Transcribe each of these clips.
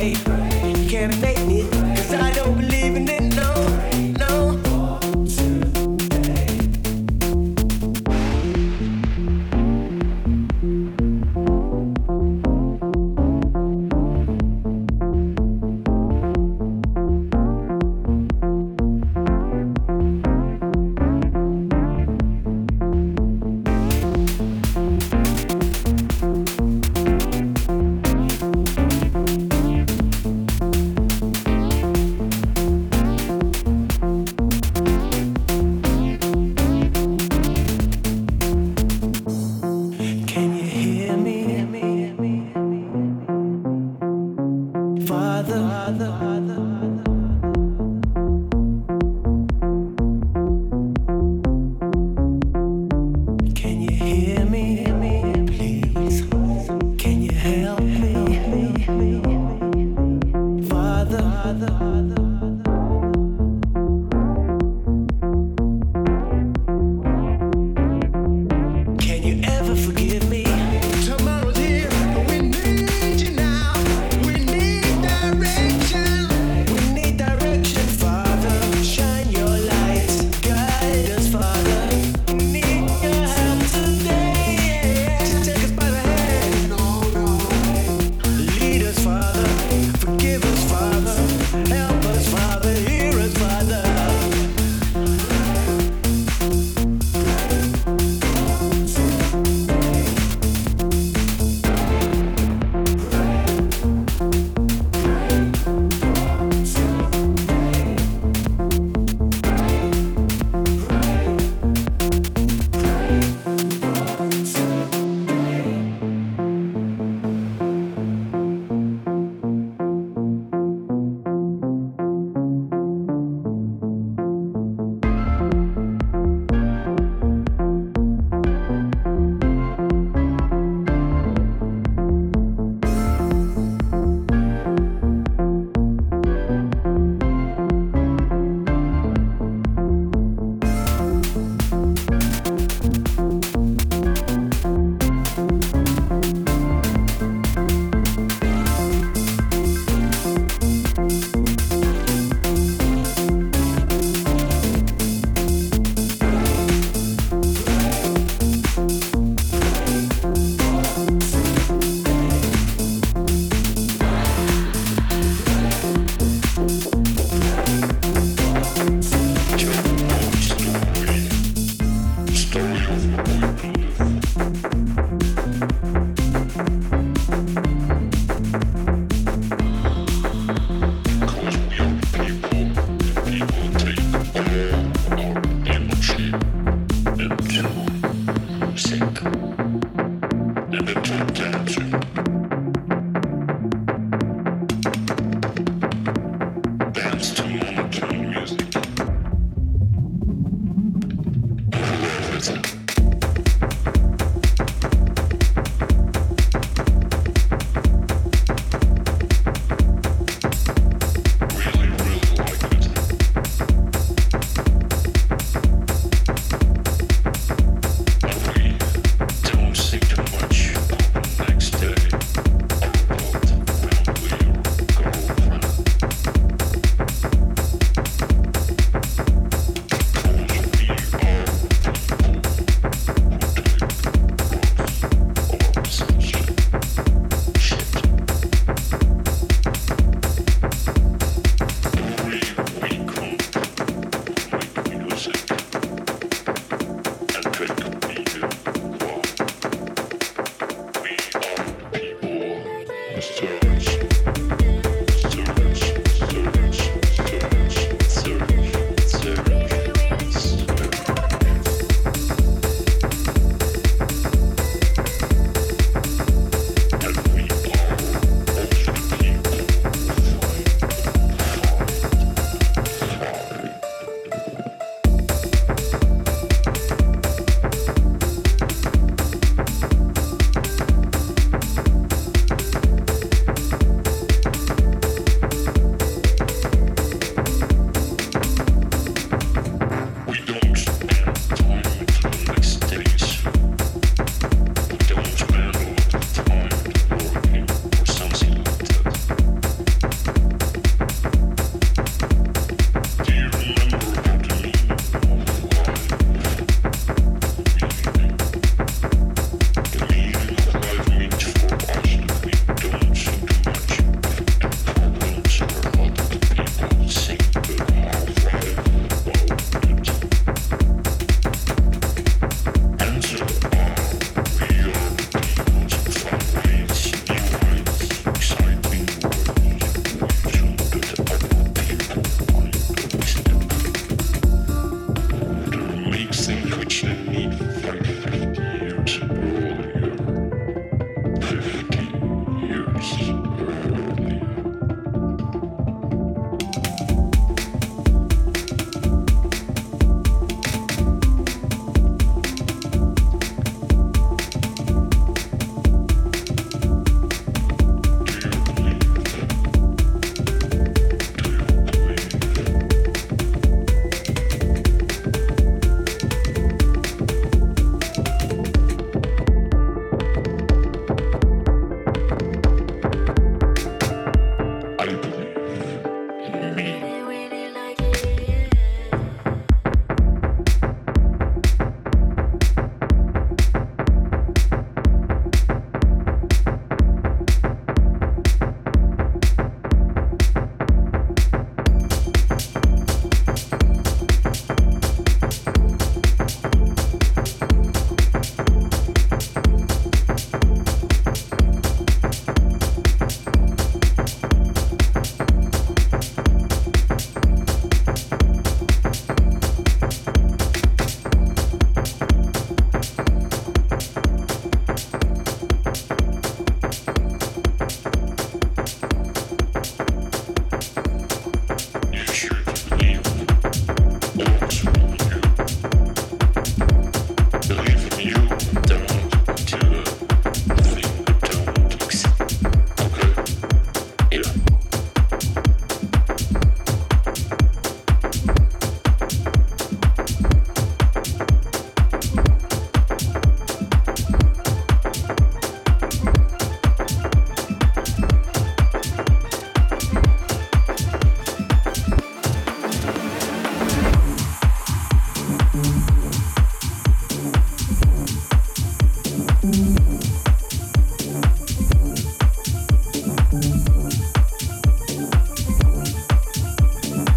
You can't make it.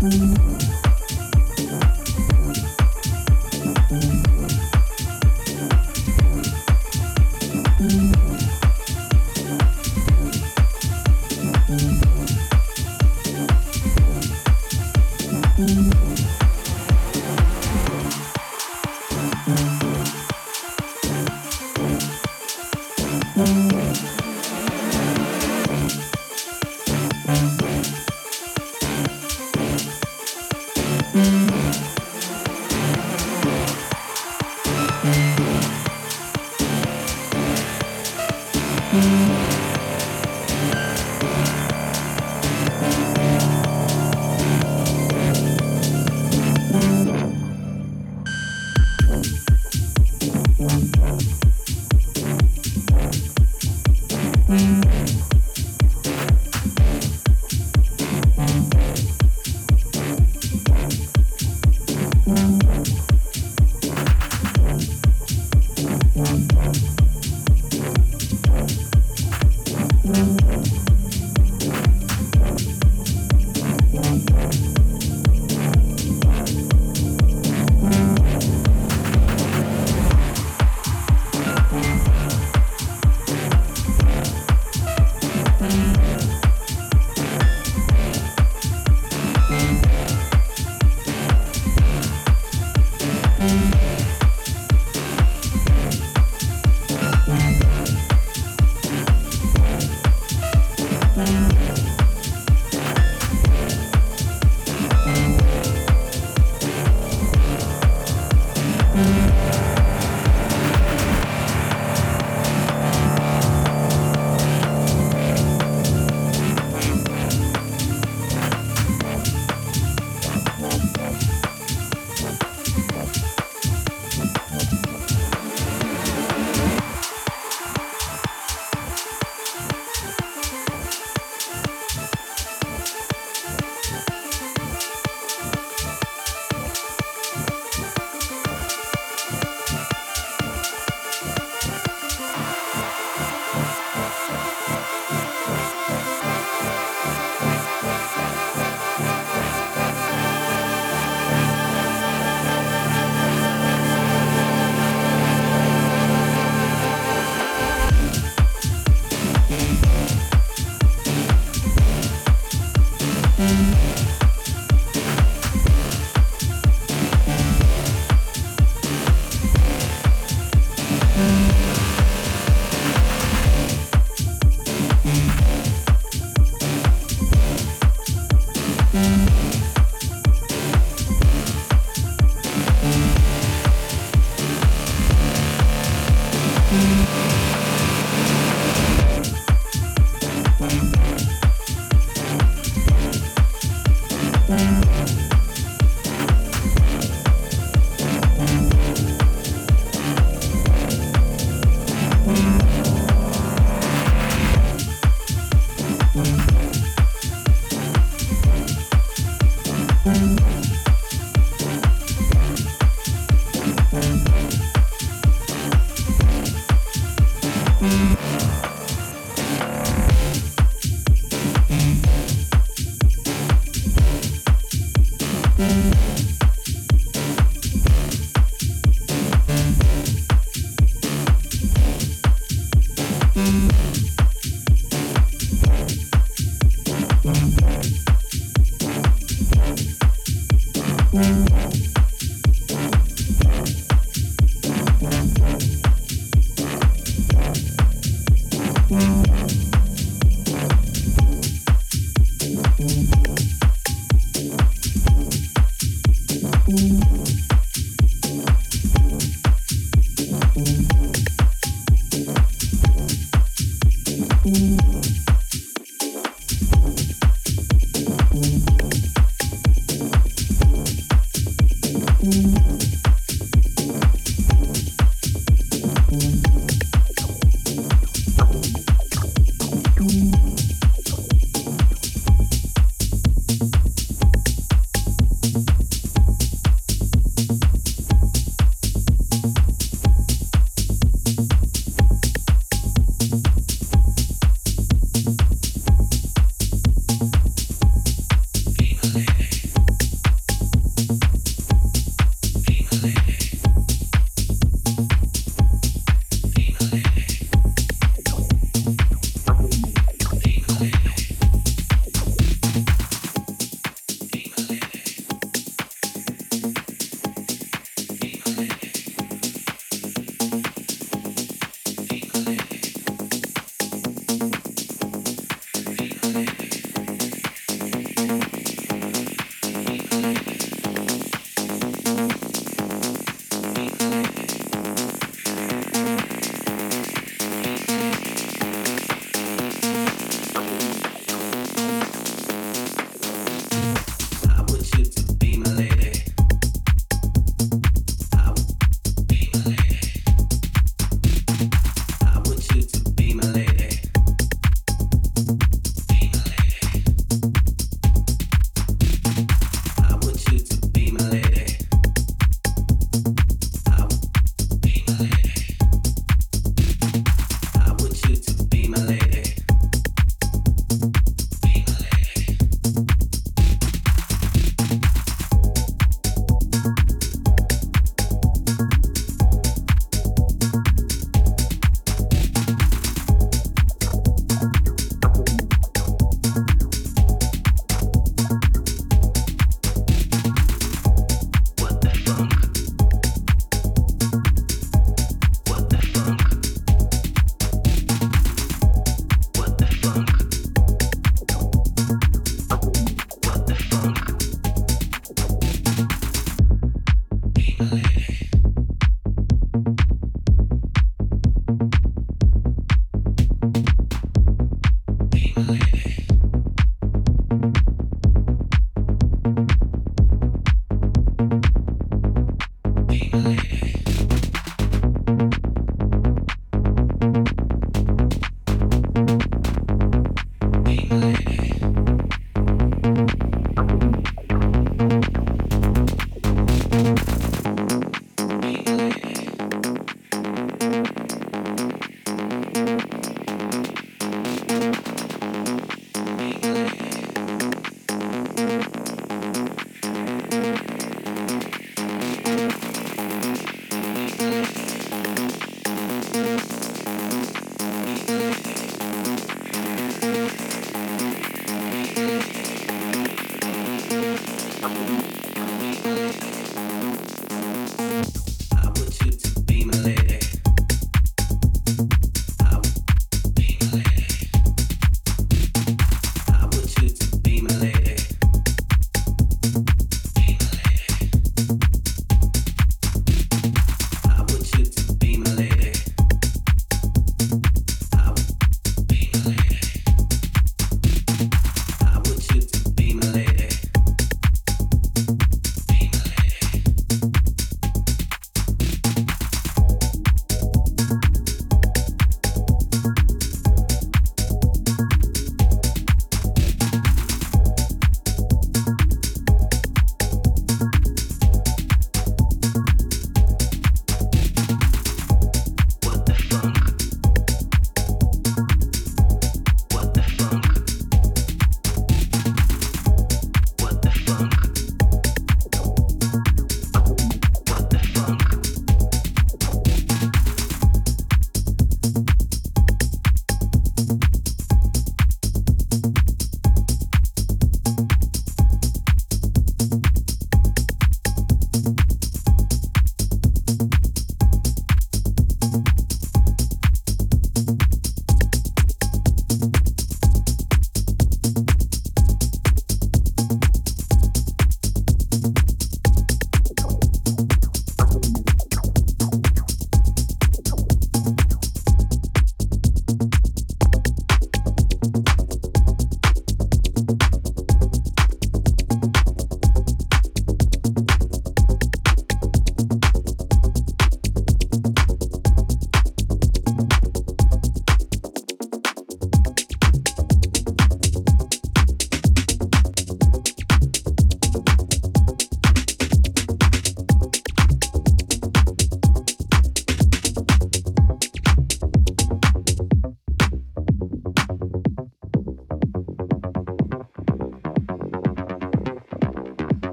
Mm-hmm. Mm-hmm.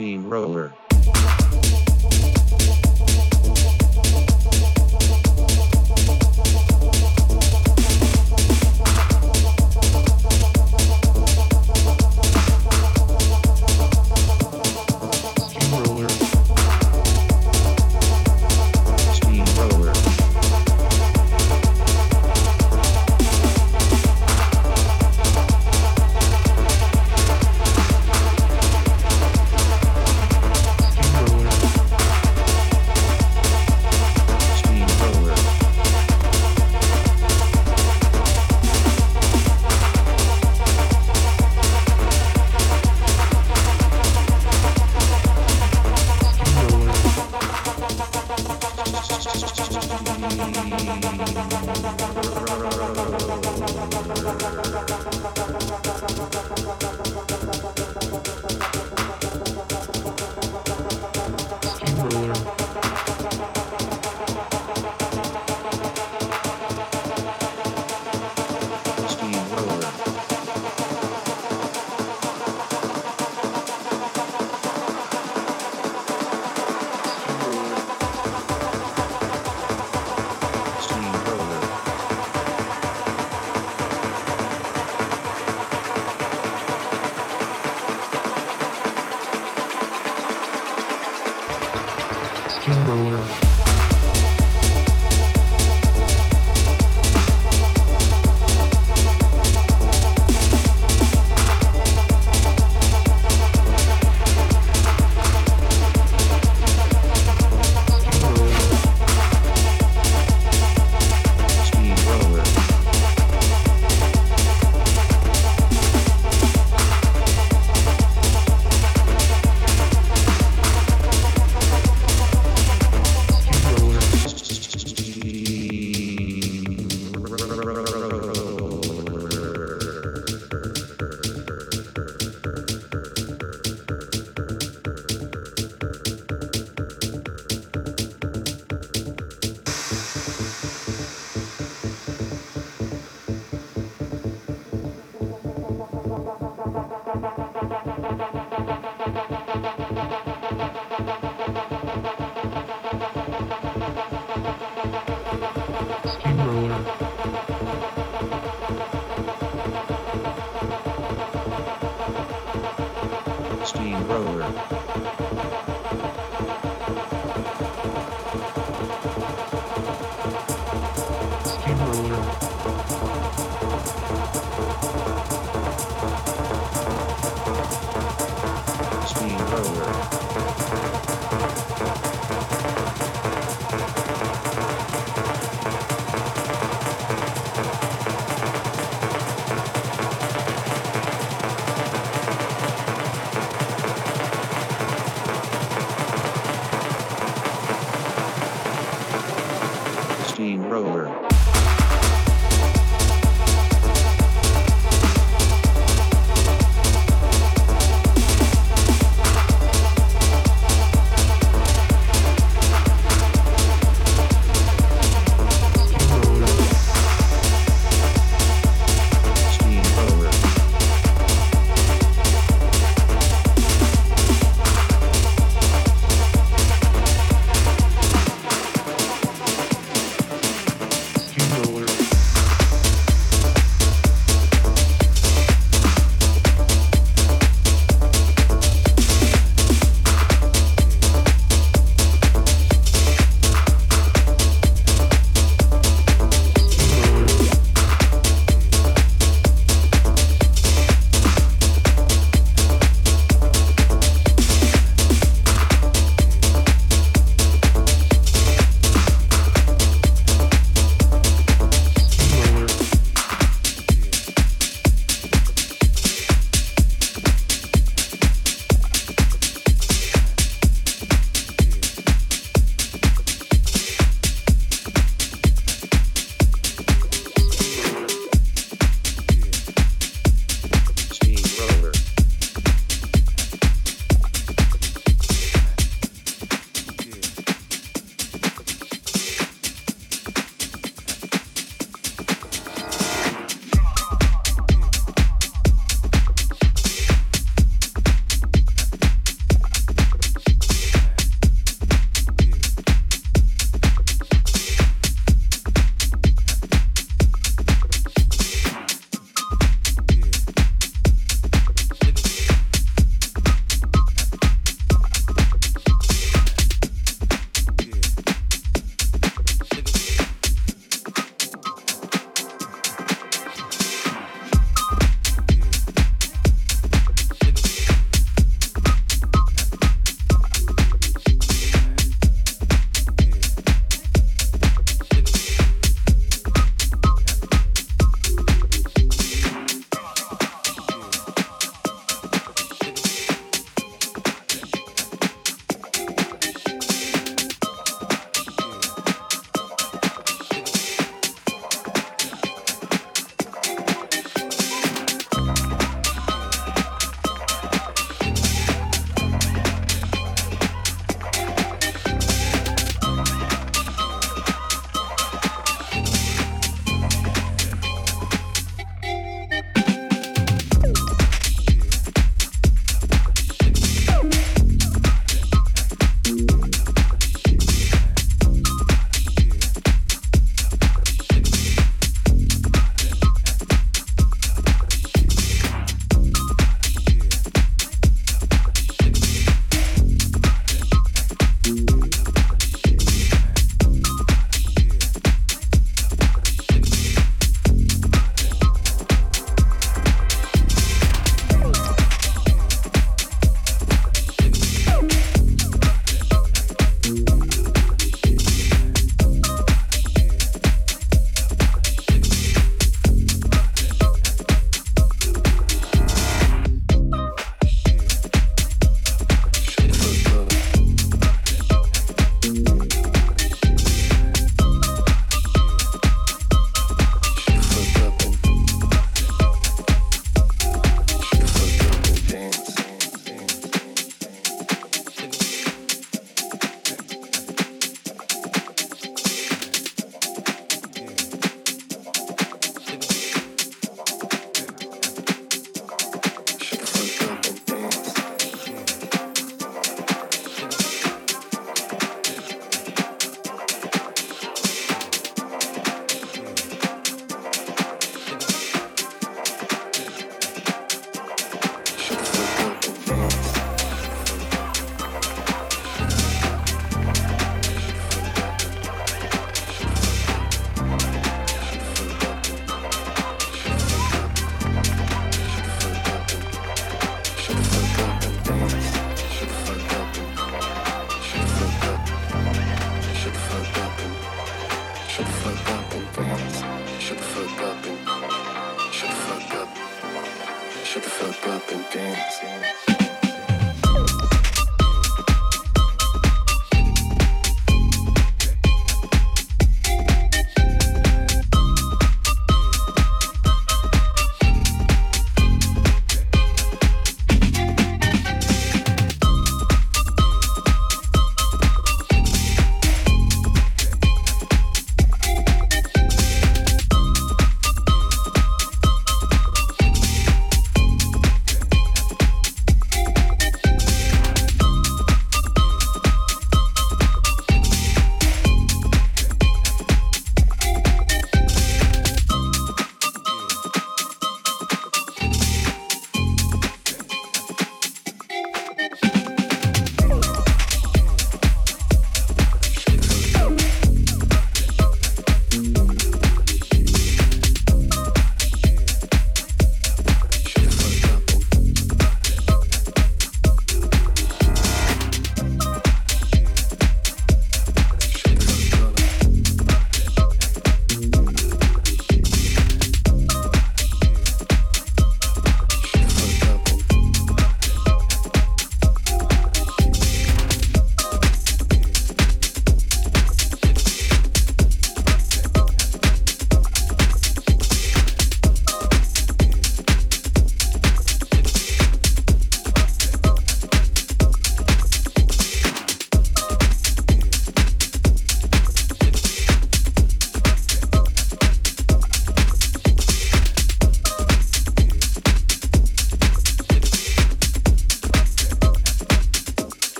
Steamroller.